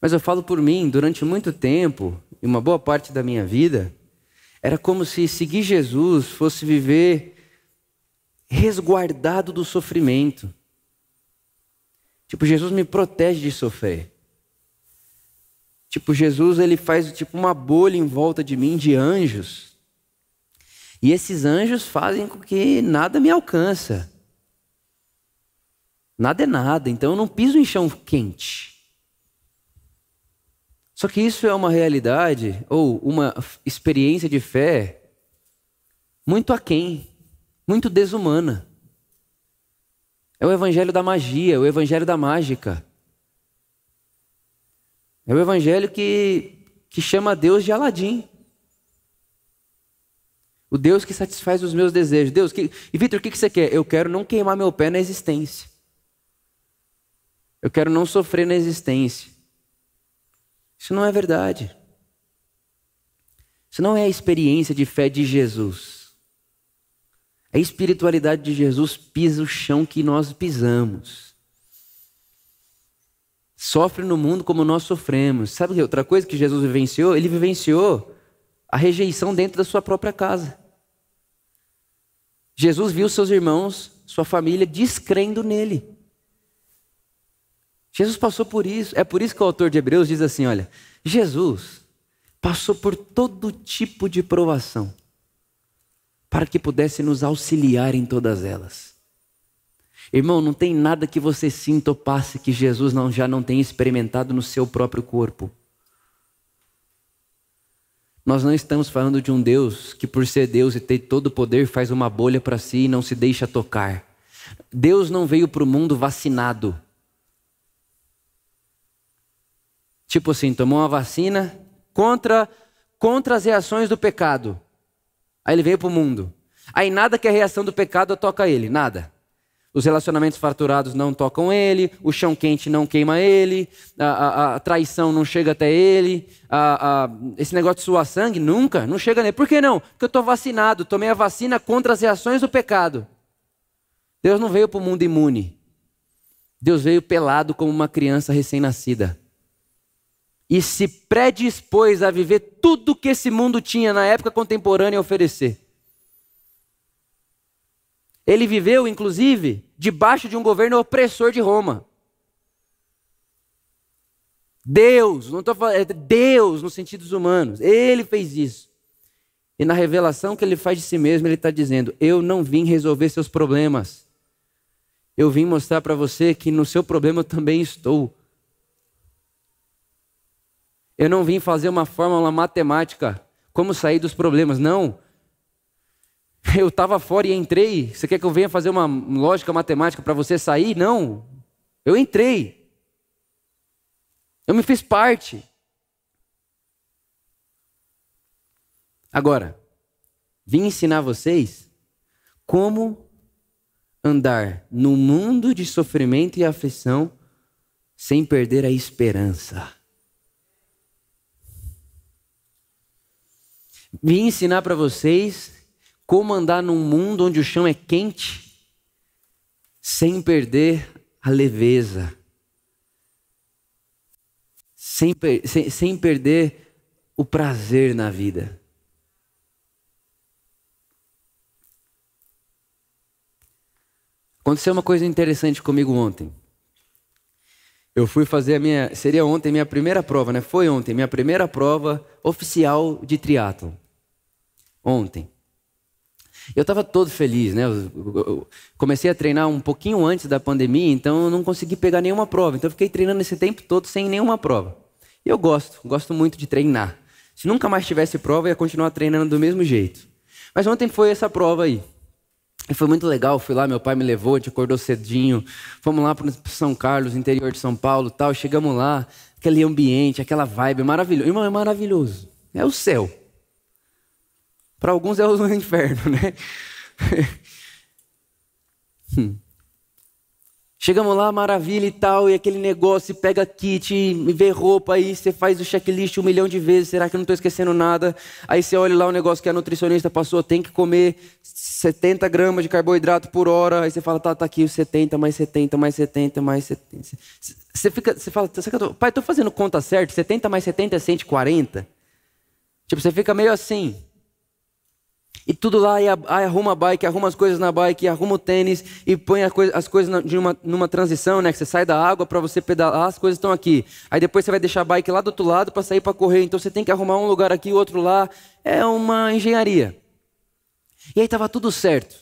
Mas eu falo por mim, durante muito tempo, e uma boa parte da minha vida, era como se seguir Jesus fosse viver resguardado do sofrimento. Tipo, Jesus me protege de sofrer. Tipo, Jesus ele faz tipo uma bolha em volta de mim de anjos. E esses anjos fazem com que nada me alcança. Nada é nada, então eu não piso em chão quente. Só que isso é uma realidade ou uma experiência de fé muito aquém, muito desumana. É o evangelho da magia, o evangelho da mágica. É o evangelho que, que chama Deus de Aladim. O Deus que satisfaz os meus desejos. Deus, que... e Vitor, o que você quer? Eu quero não queimar meu pé na existência. Eu quero não sofrer na existência. Isso não é verdade. Isso não é a experiência de fé de Jesus. A espiritualidade de Jesus pisa o chão que nós pisamos. Sofre no mundo como nós sofremos. Sabe outra coisa que Jesus vivenciou? Ele vivenciou a rejeição dentro da sua própria casa. Jesus viu seus irmãos, sua família, descrendo nele. Jesus passou por isso. É por isso que o autor de Hebreus diz assim: olha, Jesus passou por todo tipo de provação para que pudesse nos auxiliar em todas elas. Irmão, não tem nada que você sinta ou passe que Jesus não, já não tenha experimentado no seu próprio corpo. Nós não estamos falando de um Deus que, por ser Deus e ter todo o poder, faz uma bolha para si e não se deixa tocar. Deus não veio para o mundo vacinado. Tipo assim, tomou uma vacina contra, contra as reações do pecado. Aí ele veio para o mundo. Aí nada que a reação do pecado toca ele, nada. Os relacionamentos fraturados não tocam ele, o chão quente não queima ele, a, a, a traição não chega até ele, a, esse negócio de suar sangue nunca, não chega nele. Por que não? Porque eu estou vacinado, tomei a vacina contra as reações do pecado. Deus não veio para o mundo imune. Deus veio pelado como uma criança recém-nascida. E se predispôs a viver tudo que esse mundo tinha na época contemporânea a oferecer. Ele viveu, inclusive, debaixo de um governo opressor de Roma. Deus, não estou falando, é Deus nos sentidos humanos. Ele fez isso. E na revelação que ele faz de si mesmo, ele está dizendo: Eu não vim resolver seus problemas. Eu vim mostrar para você que no seu problema eu também estou. Eu não vim fazer uma fórmula matemática, como sair dos problemas. Não. *laughs* Eu estava fora e entrei. Você quer que eu venha fazer uma lógica matemática para você sair? Não. Eu entrei. Eu me fiz parte. Agora, vim ensinar vocês como andar no mundo de sofrimento e aflição sem perder a esperança. Vim ensinar para vocês como andar num mundo onde o chão é quente, sem perder a leveza, sem, sem, sem perder o prazer na vida. Aconteceu uma coisa interessante comigo ontem. Eu fui fazer a minha, seria ontem minha primeira prova, né? Foi ontem minha primeira prova oficial de triatlo. Ontem. Eu estava todo feliz, né? Eu comecei a treinar um pouquinho antes da pandemia, então eu não consegui pegar nenhuma prova. Então eu fiquei treinando esse tempo todo sem nenhuma prova. E eu gosto, gosto muito de treinar. Se nunca mais tivesse prova, eu ia continuar treinando do mesmo jeito. Mas ontem foi essa prova aí. E foi muito legal, fui lá, meu pai me levou, te acordou cedinho. Fomos lá para São Carlos, interior de São Paulo, tal. Chegamos lá, aquele ambiente, aquela vibe maravilhoso. Irmão, é maravilhoso. É o céu. Para alguns é o *laughs* inferno, né? *laughs* Hum. Chegamos lá, maravilha e tal, e aquele negócio, pega kit, vê roupa aí, você faz o checklist um milhão de vezes, será que eu não estou esquecendo nada? Aí você olha lá o negócio que a nutricionista passou, tem que comer 70 gramas de carboidrato por hora, aí você fala, tá, tá aqui 70, mais 70, mais 70, mais 70. Você fica, você fala, pai, estou fazendo conta certa, 70 mais 70 é 140? Tipo, você fica meio assim. E tudo lá, e arruma a bike, arruma as coisas na bike, arruma o tênis e põe as coisas numa, numa transição, né? Que você sai da água para você pedalar, as coisas estão aqui. Aí depois você vai deixar a bike lá do outro lado para sair para correr. Então você tem que arrumar um lugar aqui, outro lá. É uma engenharia. E aí estava tudo certo.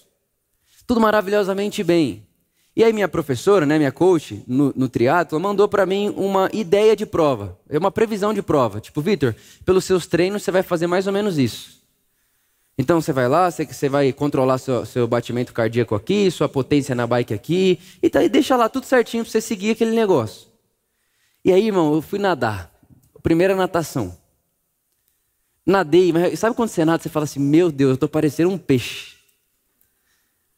Tudo maravilhosamente bem. E aí minha professora, né, minha coach no, no triatlo, mandou para mim uma ideia de prova. É uma previsão de prova. Tipo, Vitor, pelos seus treinos você vai fazer mais ou menos isso. Então você vai lá, você, vai controlar seu, seu batimento cardíaco aqui, sua potência na bike aqui, e tá, deixa lá tudo certinho para você seguir aquele negócio. E aí, irmão, eu fui nadar. Primeira natação. Nadei, mas sabe quando você nada, você fala assim, meu Deus, eu tô parecendo um peixe.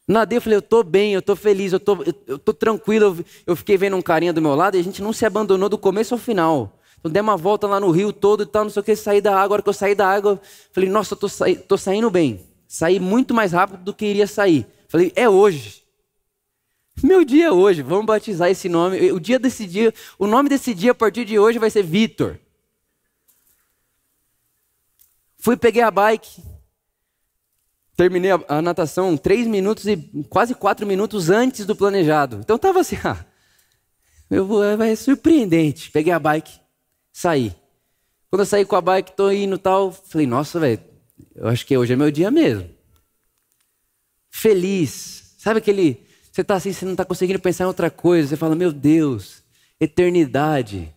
Nadei, eu falei, eu tô bem, eu tô feliz, eu tô, eu, eu tô tranquilo. Eu, eu fiquei vendo um carinha do meu lado e a gente não se abandonou do começo ao final. Então dei uma volta lá no rio todo e tal, não sei o que, saí da água. Agora que eu saí da água, falei, nossa, eu tô, sa tô saindo bem. Saí muito mais rápido do que iria sair. Falei, é hoje. Meu dia hoje, vamos batizar esse nome. O dia desse dia, o nome desse dia a partir de hoje vai ser Vitor. Fui, peguei a bike, terminei a, a, natação três minutos e quase quatro minutos antes do planejado. Então tava assim, *laughs* ah, eu vou, ser surpreendente. Peguei a bike, saí. Quando eu saí com a bike, tô indo tal, falei, nossa, velho, eu acho que hoje é meu dia mesmo. Feliz. Sabe aquele. Você tá assim, você não tá conseguindo pensar em outra coisa. Você fala, meu Deus, eternidade,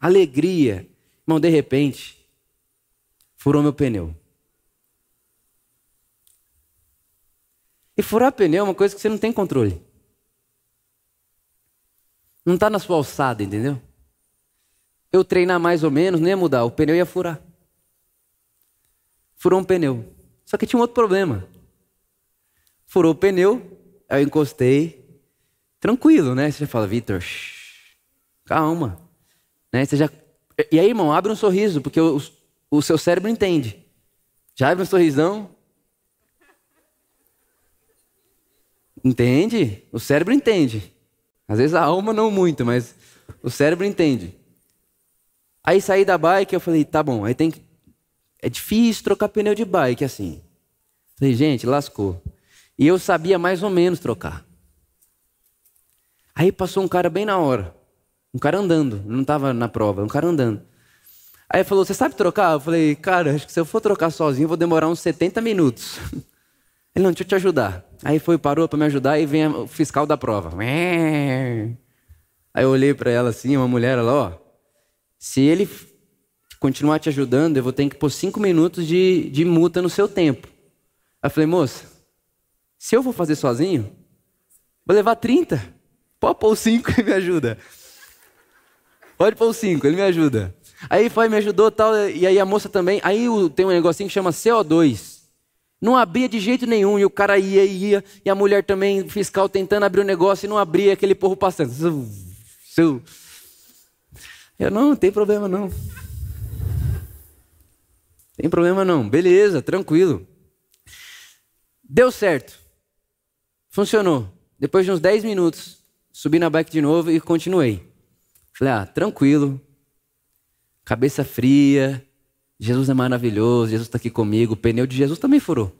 alegria. Irmão, de repente, furou meu pneu. E furar pneu é uma coisa que você não tem controle. Não está na sua alçada, entendeu? Eu treinar mais ou menos, não ia mudar, o pneu ia furar. Furou um pneu. Só que tinha um outro problema. Furou o pneu, aí eu encostei. Tranquilo, né? Você já fala, Vitor, calma. Né? Você já... E aí, irmão, abre um sorriso, porque o, o seu cérebro entende. Já abre um sorrisão, Entende? O cérebro entende. Às vezes a alma não muito, mas o cérebro entende. Aí saí da bike, eu falei, tá bom, aí tem que... É difícil trocar pneu de bike assim. Falei, gente, lascou. E eu sabia mais ou menos trocar. Aí passou um cara bem na hora. Um cara andando, não estava na prova, um cara andando. Aí falou, você sabe trocar? Eu falei, cara, acho que se eu for trocar sozinho, vou demorar uns 70 minutos. *laughs* Ele, não, deixa eu te ajudar. Aí foi, parou para me ajudar e vem o fiscal da prova. *laughs* Aí eu olhei para ela assim, uma mulher, ela, ó, se ele continuar te ajudando, eu vou ter que pôr cinco minutos de, de multa no seu tempo. Aí eu falei, moça, se eu vou fazer sozinho, vou levar 30. Pode pôr cinco e me ajuda. Pode pôr cinco, ele me ajuda. Aí foi, me ajudou tal, e aí a moça também. Aí tem um negocinho que chama CO2. Não abria de jeito nenhum, e o cara ia e ia, e a mulher também, fiscal, tentando abrir o negócio e não abria, aquele porro passando. Seu. Eu não, não tem problema não. Tem problema não. Beleza, tranquilo. Deu certo. Funcionou. Depois de uns 10 minutos, subi na bike de novo e continuei. Falei, ah, tranquilo. Cabeça fria, Jesus é maravilhoso, Jesus está aqui comigo. O pneu de Jesus também furou.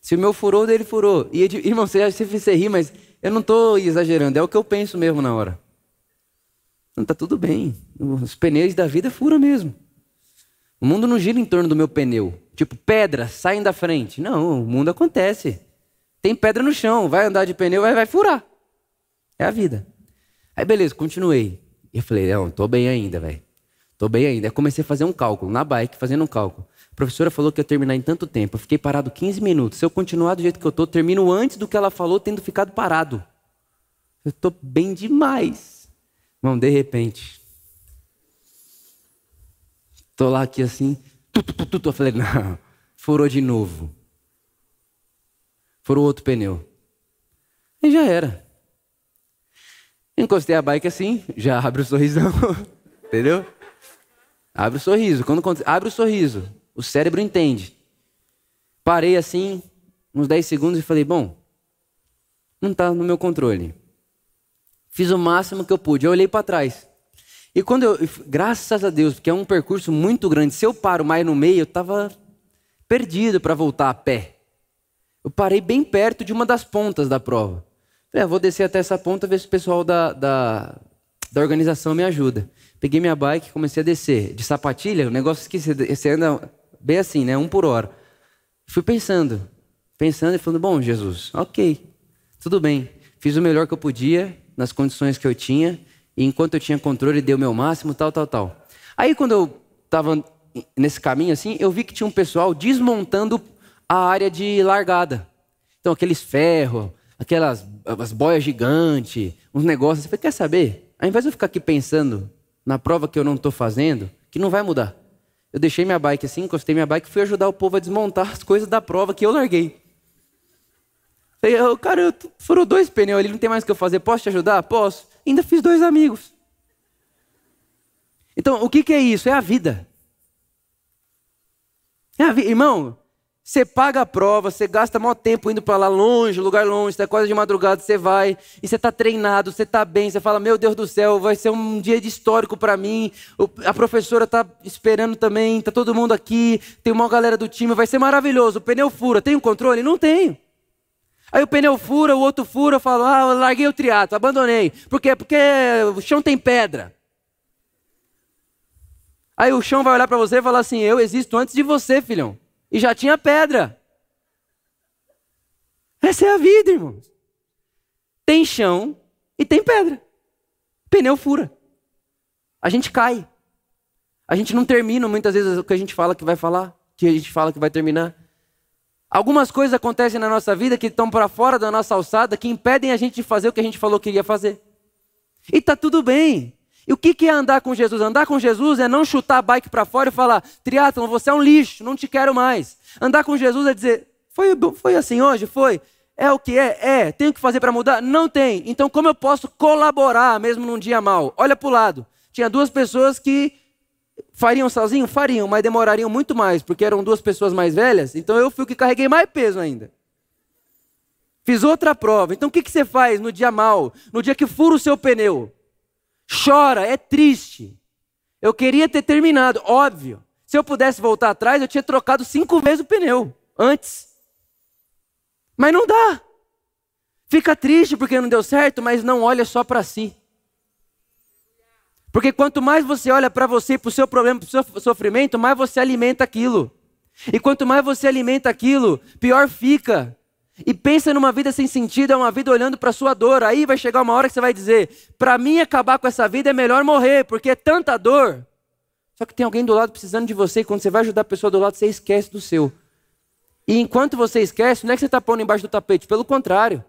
Se o meu furou, dele furou. E, irmão, você, você ri, mas eu não estou exagerando, é o que eu penso mesmo na hora. Não está tudo bem. Os pneus da vida furam mesmo. O mundo não gira em torno do meu pneu. Tipo, pedras saem da frente. Não, o mundo acontece. Tem pedra no chão, vai andar de pneu, vai, vai furar. É a vida. Aí beleza, continuei. E eu falei, não, estou bem ainda, velho. Tô bem ainda. Eu comecei a fazer um cálculo, na bike, fazendo um cálculo. A professora falou que ia terminar em tanto tempo. Eu fiquei parado 15 minutos. Se eu continuar do jeito que eu tô, termino antes do que ela falou, tendo ficado parado. Eu tô bem demais. Irmão, de repente. Tô lá aqui assim. Tu, tu, tu, tu, eu falei, *laughs* não. Furou de novo. Furou outro pneu. E já era. Encostei a bike assim, já *laughs* abre o sorrisão. Entendeu? Abre o sorriso. Quando abre o sorriso, o cérebro entende. Parei assim, uns 10 segundos e falei: bom, não está no meu controle. Fiz o máximo que eu pude. Eu olhei para trás. E quando eu, graças a Deus, porque é um percurso muito grande, se eu paro mais no meio, eu estava perdido para voltar a pé. Eu parei bem perto de uma das pontas da prova. Falei, ah, vou descer até essa ponta, ver se o pessoal da, da, da organização me ajuda. Peguei minha bike e comecei a descer. De sapatilha, o negócio que você anda bem assim, né? Um por hora. Fui pensando, pensando e falando: bom, Jesus, ok, tudo bem. Fiz o melhor que eu podia, nas condições que eu tinha, e enquanto eu tinha controle, dei o meu máximo, tal, tal, tal. Aí, quando eu estava nesse caminho assim, eu vi que tinha um pessoal desmontando a área de largada. Então, aqueles ferros, aquelas as boias gigantes, uns negócios. Você quer saber? Ao invés de eu ficar aqui pensando na prova que eu não estou fazendo, que não vai mudar. Eu deixei minha bike assim, encostei minha bike e fui ajudar o povo a desmontar as coisas da prova que eu larguei. Falei, oh, cara, foram dois pneus ali, não tem mais o que eu fazer, posso te ajudar? Posso. Ainda fiz dois amigos. Então, o que, que é isso? É a vida. É a vida. Irmão, Você paga a prova, você gasta maior tempo indo para lá longe, lugar longe, você quase de madrugada, você vai, e você está treinado, você está bem, você fala, meu Deus do céu, vai ser um dia de histórico para mim, a professora está esperando também, está todo mundo aqui, tem uma galera do time, vai ser maravilhoso, o pneu fura, tem um controle? Não tenho. Aí o pneu fura, o outro fura, fala, ah, eu larguei o triato, abandonei. Por quê? Porque o chão tem pedra. Aí o chão vai olhar para você e falar assim, eu existo antes de você, filhão e já tinha pedra. Essa é a vida, irmãos. Tem chão e tem pedra. Pneu fura. A gente cai. A gente não termina muitas vezes o que a gente fala que vai falar, que a gente fala que vai terminar. Algumas coisas acontecem na nossa vida que estão para fora da nossa alçada, que impedem a gente de fazer o que a gente falou que iria fazer. E tá tudo bem. E o que é andar com Jesus? Andar com Jesus é não chutar a bike para fora e falar, triatlon, você é um lixo, não te quero mais. Andar com Jesus é dizer, foi, foi assim hoje? Foi. É o que é? É. Tenho que fazer para mudar? Não tem. Então como eu posso colaborar mesmo num dia mal? Olha para o lado. Tinha duas pessoas que fariam sozinho? Fariam, mas demorariam muito mais, porque eram duas pessoas mais velhas. Então eu fui o que carreguei mais peso ainda. Fiz outra prova. Então o que, que você faz no dia mal? No dia que fura o seu pneu? chora, é triste. Eu queria ter terminado, óbvio. Se eu pudesse voltar atrás, eu tinha trocado cinco vezes o pneu antes. Mas não dá. Fica triste porque não deu certo, mas não olha só para si. Porque quanto mais você olha para você, para o seu problema, para o seu sofrimento, mais você alimenta aquilo. E quanto mais você alimenta aquilo, pior fica. E pensa numa vida sem sentido, é uma vida olhando para sua dor. Aí vai chegar uma hora que você vai dizer: para mim acabar com essa vida é melhor morrer, porque é tanta dor. Só que tem alguém do lado precisando de você, e quando você vai ajudar a pessoa do lado, você esquece do seu. E enquanto você esquece, não é que você está pondo embaixo do tapete, pelo contrário.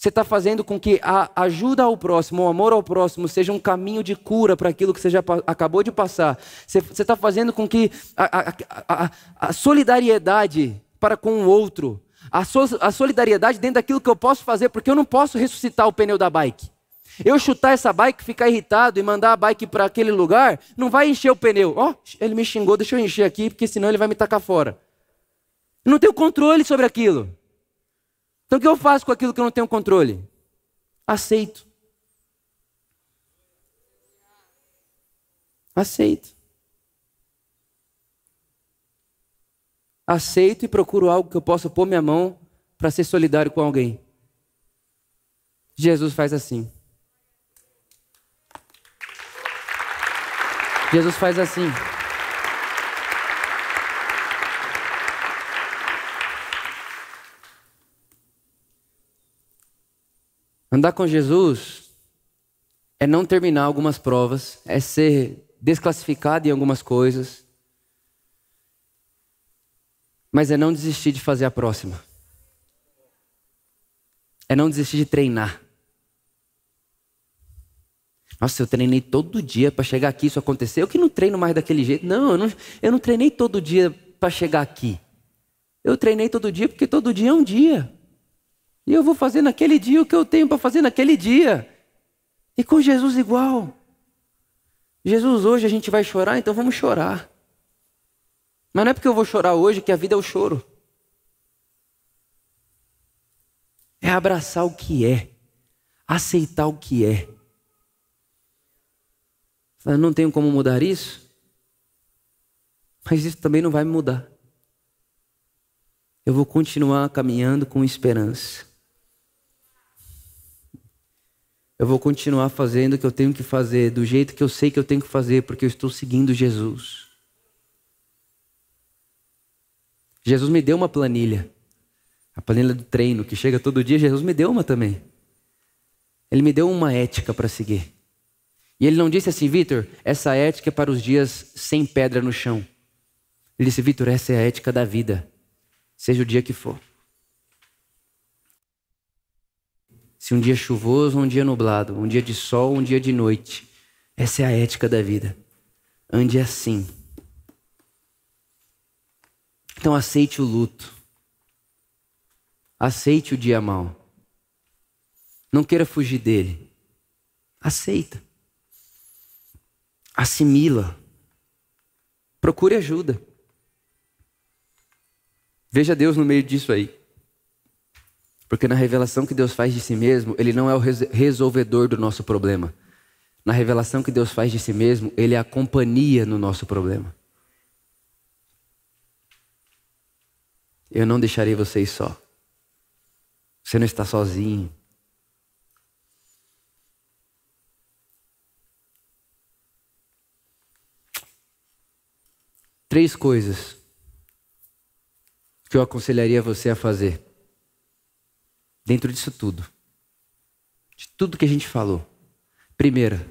Você está fazendo com que a ajuda ao próximo, o amor ao próximo, seja um caminho de cura para aquilo que você já acabou de passar. Você está fazendo com que a, a, a, a solidariedade para com o outro a, so, a solidariedade dentro daquilo que eu posso fazer, porque eu não posso ressuscitar o pneu da bike. Eu chutar essa bike, ficar irritado e mandar a bike para aquele lugar, não vai encher o pneu. Ó, oh, ele me xingou, deixa eu encher aqui, porque senão ele vai me tacar fora. Não tenho controle sobre aquilo. Então o que eu faço com aquilo que eu não tenho controle? Aceito. Aceito. aceito e procuro algo que eu possa pôr minha mão para ser solidário com alguém. Jesus faz assim. Jesus faz assim. Andar com Jesus é não terminar algumas provas, é ser desclassificado em algumas coisas, mas é não desistir de fazer a próxima. É não desistir de treinar. Nossa, eu treinei todo dia para chegar aqui, isso acontecer. Eu que não treino mais daquele jeito. Não, eu não, eu não treinei todo dia para chegar aqui. Eu treinei todo dia porque todo dia é um dia. E eu vou fazer naquele dia o que eu tenho para fazer naquele dia. E com Jesus igual. Jesus, hoje a gente vai chorar, então vamos chorar. Mas não é porque eu vou chorar hoje que a vida é o choro. É abraçar o que é, aceitar o que é. Eu não tenho como mudar isso, mas isso também não vai me mudar. Eu vou continuar caminhando com esperança. Eu vou continuar fazendo o que eu tenho que fazer, do jeito que eu sei que eu tenho que fazer, porque eu estou seguindo Jesus. Jesus me deu uma planilha. A planilha do treino, que chega todo dia, Jesus me deu uma também. Ele me deu uma ética para seguir. E ele não disse assim, Vitor, essa ética é para os dias sem pedra no chão. Ele disse, Vitor, essa é a ética da vida, seja o dia que for. Se um dia chuvoso, um dia nublado, um dia de sol, um dia de noite, essa é a ética da vida. Ande assim. Então aceite o luto. Aceite o dia mal. Não queira fugir dele. Aceita. Assimila. Procure ajuda. Veja Deus no meio disso aí. Porque na revelação que Deus faz de si mesmo, Ele não é o resolvedor do nosso problema. Na revelação que Deus faz de si mesmo, Ele é a companhia no nosso problema. Eu não deixarei vocês só. Você não está sozinho. Três coisas que eu aconselharia você a fazer dentro disso tudo. De tudo que a gente falou. Primeira,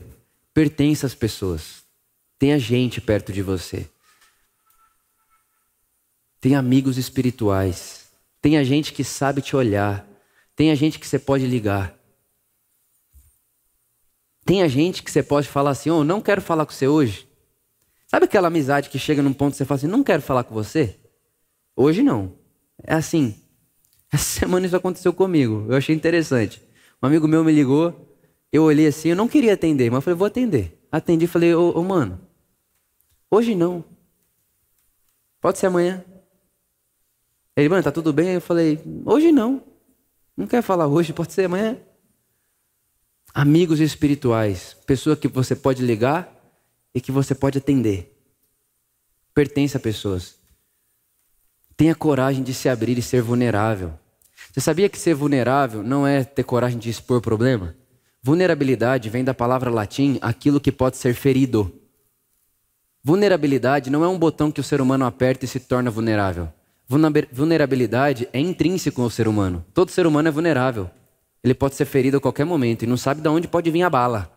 pertença às pessoas. Tenha gente perto de você. Tenha amigos espirituais. Tenha gente que sabe te olhar. Tenha gente que você pode ligar. Tenha gente que você pode falar assim: Oh, não quero falar com você hoje. Sabe aquela amizade que chega num ponto que você fala assim: Não quero falar com você? Hoje não. É assim. Essa *laughs* semana isso aconteceu comigo. Eu achei interessante. Um amigo meu me ligou, eu olhei assim, eu não queria atender, mas falei, vou atender. Atendi e falei, ô, ô mano, hoje não. Pode ser amanhã. Ele, mano, tá tudo bem? Eu falei, hoje não. Não quer falar hoje, pode ser amanhã. Amigos espirituais, pessoa que você pode ligar e que você pode atender. Pertence a pessoas. Tenha coragem de se abrir e ser vulnerável. Você sabia que ser vulnerável não é ter coragem de expor problema? Vulnerabilidade vem da palavra latim aquilo que pode ser ferido. Vulnerabilidade não é um botão que o ser humano aperta e se torna vulnerável. Vulnerabilidade é intrínseco ao ser humano. Todo ser humano é vulnerável. Ele pode ser ferido a qualquer momento e não sabe de onde pode vir a bala.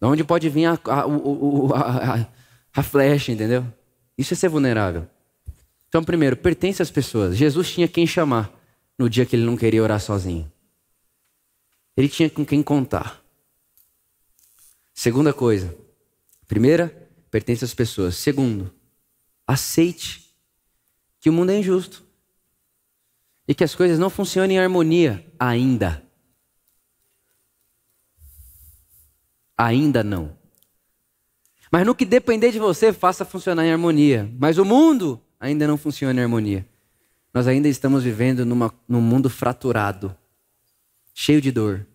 De onde pode vir a, a, a, a, flecha, entendeu? Isso é ser vulnerável. Então, primeiro, pertence às pessoas. Jesus tinha quem chamar no dia que ele não queria orar sozinho. Ele tinha com quem contar. Segunda coisa. Primeira, pertence às pessoas. Segundo, aceite que o mundo é injusto. E que as coisas não funcionam em harmonia ainda. Ainda não. Mas no que depender de você, faça funcionar em harmonia. Mas o mundo ainda não funciona em harmonia. Nós ainda estamos vivendo numa, num mundo fraturado, cheio de dor,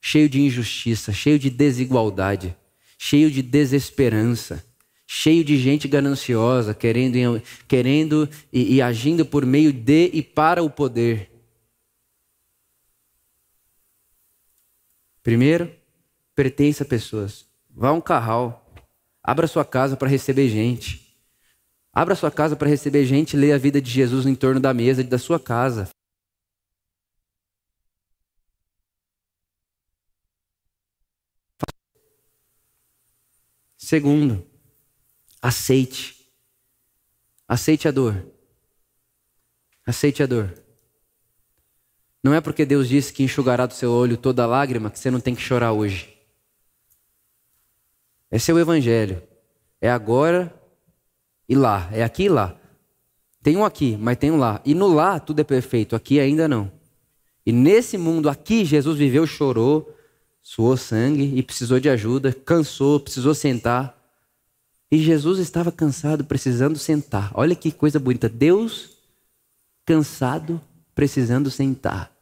cheio de injustiça, cheio de desigualdade, cheio de desesperança, cheio de gente gananciosa, querendo, querendo e, e agindo por meio de e para o poder. Primeiro, pertence a pessoas. Vá a um carral, abra sua casa para receber gente. Abra sua casa para receber gente e leia a vida de Jesus em torno da mesa da sua casa. Segundo, aceite. Aceite a dor. Aceite a dor. Não é porque Deus disse que enxugará do seu olho toda lágrima que você não tem que chorar hoje. Esse é o Evangelho. É agora e lá. É aqui e lá. Tem um aqui, mas tem um lá. E no lá tudo é perfeito, aqui ainda não. E nesse mundo aqui, Jesus viveu, chorou, suou sangue e precisou de ajuda, cansou, precisou sentar. E Jesus estava cansado, precisando sentar. Olha que coisa bonita. Deus cansado, precisando sentar.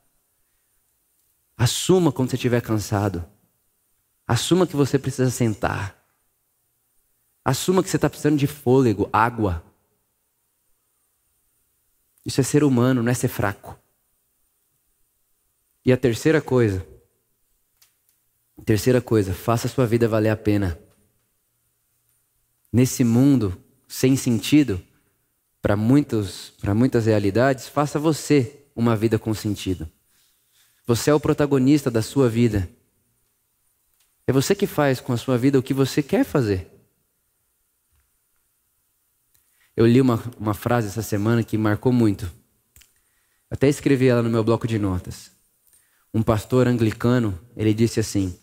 Assuma quando você estiver cansado. Assuma que você precisa sentar. Assuma que você está precisando de fôlego, água. Isso é ser humano, não é ser fraco. E a terceira coisa, terceira coisa, faça a sua vida valer a pena. Nesse mundo sem sentido, para muitos, para muitas realidades, faça você uma vida com sentido. Você é o protagonista da sua vida. É você que faz com a sua vida o que você quer fazer. Eu li uma, uma frase essa semana que marcou muito. Até escrevi ela no meu bloco de notas. Um pastor anglicano, ele disse assim: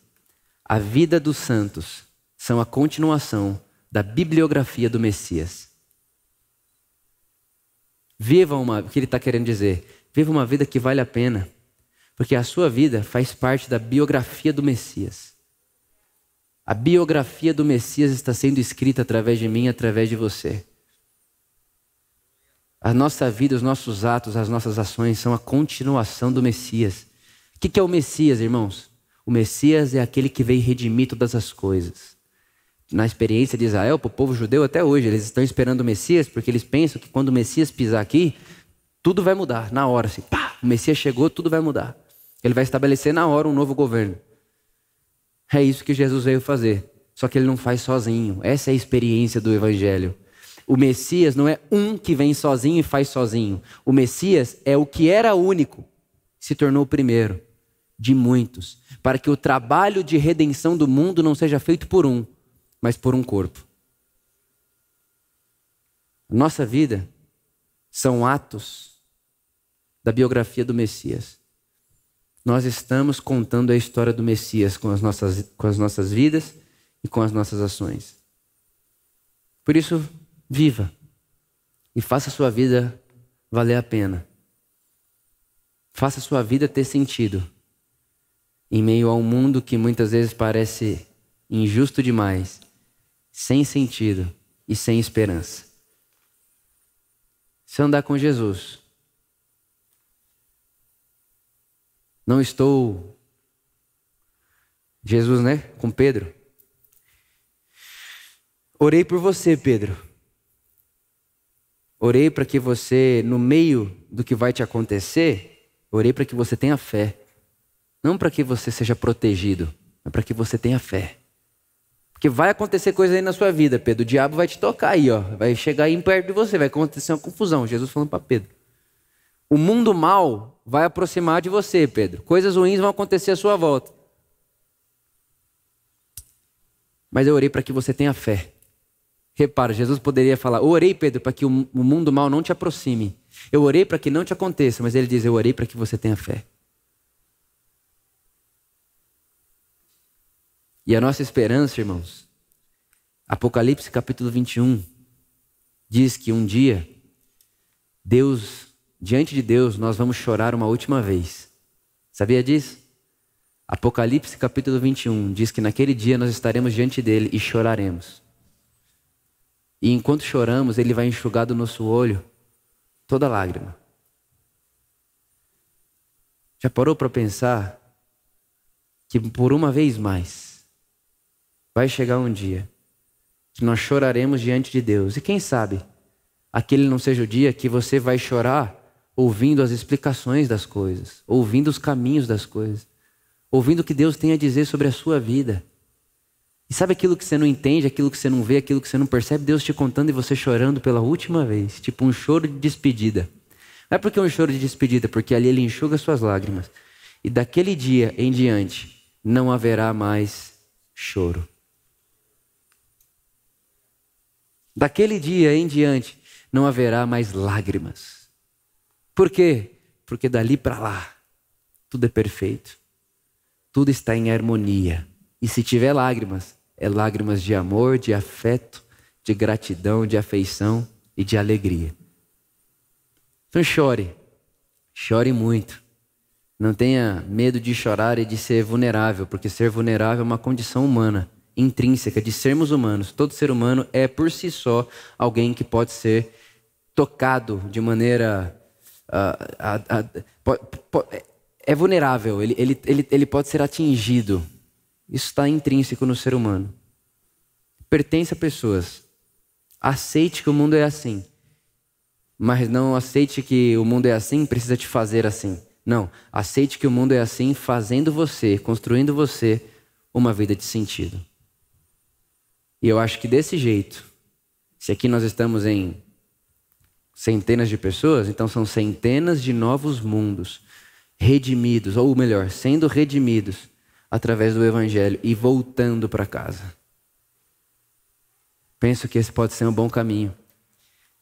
A vida dos santos são a continuação da bibliografia do Messias. Viva uma, o que ele está querendo dizer? Viva uma vida que vale a pena, porque a sua vida faz parte da biografia do Messias. A biografia do Messias está sendo escrita através de mim, através de você. A nossa vida, os nossos atos, as nossas ações são a continuação do Messias. O que é o Messias, irmãos? O Messias é aquele que veio redimir todas as coisas. Na experiência de Israel, para o povo judeu até hoje, eles estão esperando o Messias porque eles pensam que quando o Messias pisar aqui, tudo vai mudar na hora. Assim, pá, o Messias chegou, tudo vai mudar. Ele vai estabelecer na hora um novo governo. É isso que Jesus veio fazer. Só que ele não faz sozinho. Essa é a experiência do Evangelho. O Messias não é um que vem sozinho e faz sozinho. O Messias é o que era único, se tornou o primeiro de muitos, para que o trabalho de redenção do mundo não seja feito por um, mas por um corpo. Nossa vida são atos da biografia do Messias. Nós estamos contando a história do Messias com as nossas, com as nossas vidas e com as nossas ações. Por isso, Viva e faça a sua vida valer a pena. Faça a sua vida ter sentido. Em meio a um mundo que muitas vezes parece injusto demais, sem sentido e sem esperança. Se andar com Jesus, não estou. Jesus, né? Com Pedro. Orei por você, Pedro. Orei para que você, no meio do que vai te acontecer, orei para que você tenha fé. Não para que você seja protegido, mas para que você tenha fé. Porque vai acontecer coisa aí na sua vida, Pedro. O diabo vai te tocar aí, ó. Vai chegar aí perto de você, vai acontecer uma confusão. Jesus falando para Pedro. O mundo mal vai aproximar de você, Pedro. Coisas ruins vão acontecer à sua volta. Mas eu orei para que você tenha fé. Repara, Jesus poderia falar: Eu orei, Pedro, para que o mundo mal não te aproxime. Eu orei para que não te aconteça, mas ele diz: Eu orei para que você tenha fé. E a nossa esperança, irmãos, Apocalipse capítulo 21, diz que um dia, Deus, diante de Deus, nós vamos chorar uma última vez. Sabia disso? Apocalipse capítulo 21 diz que naquele dia nós estaremos diante dele e choraremos. E enquanto choramos, Ele vai enxugar do nosso olho toda lágrima. Já parou para pensar que por uma vez mais vai chegar um dia que nós choraremos diante de Deus. E quem sabe aquele não seja o dia que você vai chorar ouvindo as explicações das coisas, ouvindo os caminhos das coisas, ouvindo o que Deus tem a dizer sobre a sua vida. E sabe aquilo que você não entende, aquilo que você não vê, aquilo que você não percebe? Deus te contando e você chorando pela última vez, tipo um choro de despedida. Não é porque é um choro de despedida, porque ali ele enxuga suas lágrimas. E daquele dia em diante não haverá mais choro. Daquele dia em diante não haverá mais lágrimas. Por quê? Porque dali para lá tudo é perfeito. Tudo está em harmonia. E se tiver lágrimas, é lágrimas de amor, de afeto, de gratidão, de afeição e de alegria. Então chore, chore muito. Não tenha medo de chorar e de ser vulnerável, porque ser vulnerável é uma condição humana, intrínseca de sermos humanos. Todo ser humano é por si só alguém que pode ser tocado de maneira. Uh, uh, uh, é vulnerável, ele, ele, ele, ele pode ser atingido isso está intrínseco no ser humano. Pertence a pessoas. Aceite que o mundo é assim. Mas não aceite que o mundo é assim, precisa te fazer assim. Não. Aceite que o mundo é assim, fazendo você, construindo você uma vida de sentido. E eu acho que desse jeito, se aqui nós estamos em centenas de pessoas, então são centenas de novos mundos redimidos, ou melhor, sendo redimidos através do Evangelho e voltando para casa. Penso que esse pode ser um bom caminho.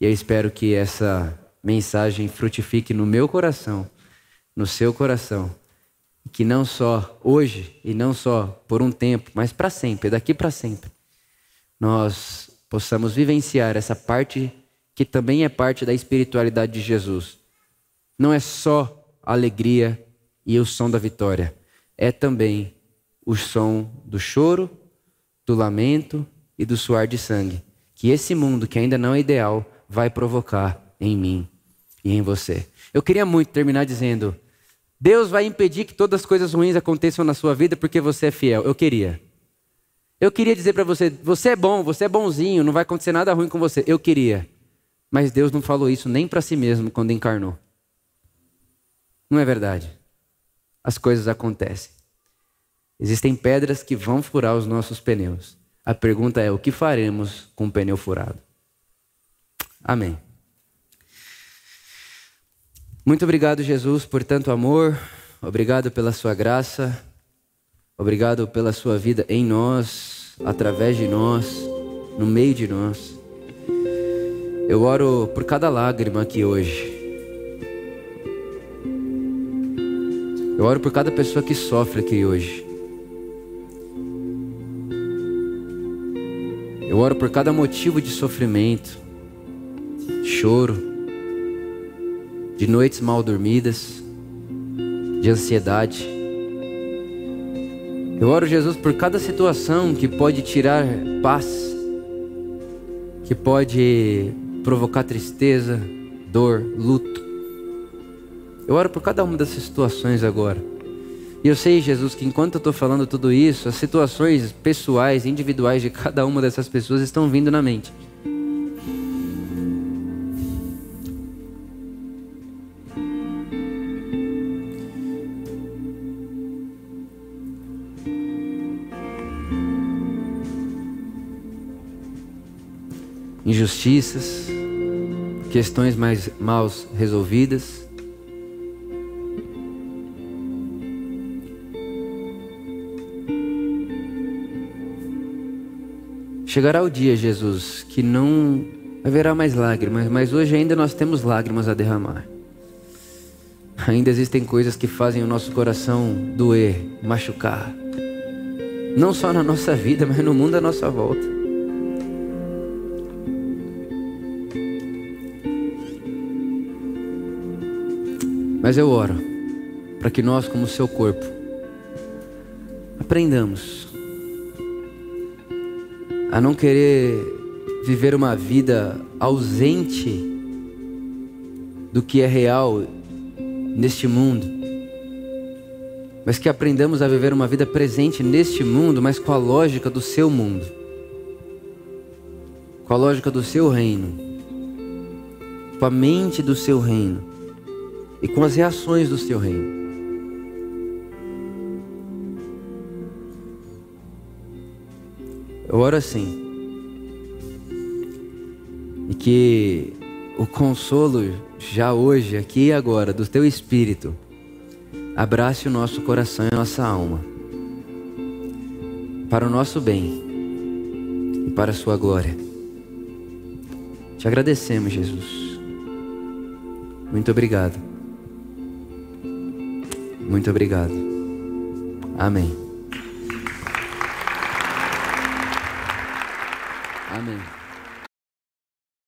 E eu espero que essa mensagem frutifique no meu coração, no seu coração. Que não só hoje e não só por um tempo, mas para sempre, daqui para sempre, nós possamos vivenciar essa parte que também é parte da espiritualidade de Jesus. Não é só alegria e o som da vitória, é também o som do choro, do lamento e do suar de sangue, que esse mundo que ainda não é ideal vai provocar em mim e em você. Eu queria muito terminar dizendo: Deus vai impedir que todas as coisas ruins aconteçam na sua vida porque você é fiel. Eu queria. Eu queria dizer para você: você é bom, você é bonzinho, não vai acontecer nada ruim com você. Eu queria. Mas Deus não falou isso nem para si mesmo quando encarnou. Não é verdade. As coisas acontecem. Existem pedras que vão furar os nossos pneus. A pergunta é: o que faremos com o pneu furado? Amém. Muito obrigado, Jesus, por tanto amor. Obrigado pela sua graça. Obrigado pela sua vida em nós, através de nós, no meio de nós. Eu oro por cada lágrima aqui hoje. Eu oro por cada pessoa que sofre aqui hoje. Eu oro por cada motivo de sofrimento, choro, de noites mal dormidas, de ansiedade. Eu oro, Jesus, por cada situação que pode tirar paz, que pode provocar tristeza, dor, luto. Eu oro por cada uma dessas situações agora. E eu sei, Jesus, que enquanto eu estou falando tudo isso, as situações pessoais, individuais de cada uma dessas pessoas estão vindo na mente. Injustiças, questões mais mal resolvidas. Chegará o dia, Jesus, que não haverá mais lágrimas, mas hoje ainda nós temos lágrimas a derramar. Ainda existem coisas que fazem o nosso coração doer, machucar. Não só na nossa vida, mas no mundo à nossa volta. Mas eu oro para que nós, como seu corpo, aprendamos a não querer viver uma vida ausente do que é real neste mundo, mas que aprendamos a viver uma vida presente neste mundo, mas com a lógica do seu mundo, com a lógica do seu reino, com a mente do seu reino. E com as reações do seu reino. Eu oro assim. E que o consolo já hoje, aqui e agora, do teu espírito, abrace o nosso coração e a nossa alma. Para o nosso bem e para a sua glória. Te agradecemos, Jesus. Muito obrigado. Muito obrigado. Amém. Amém.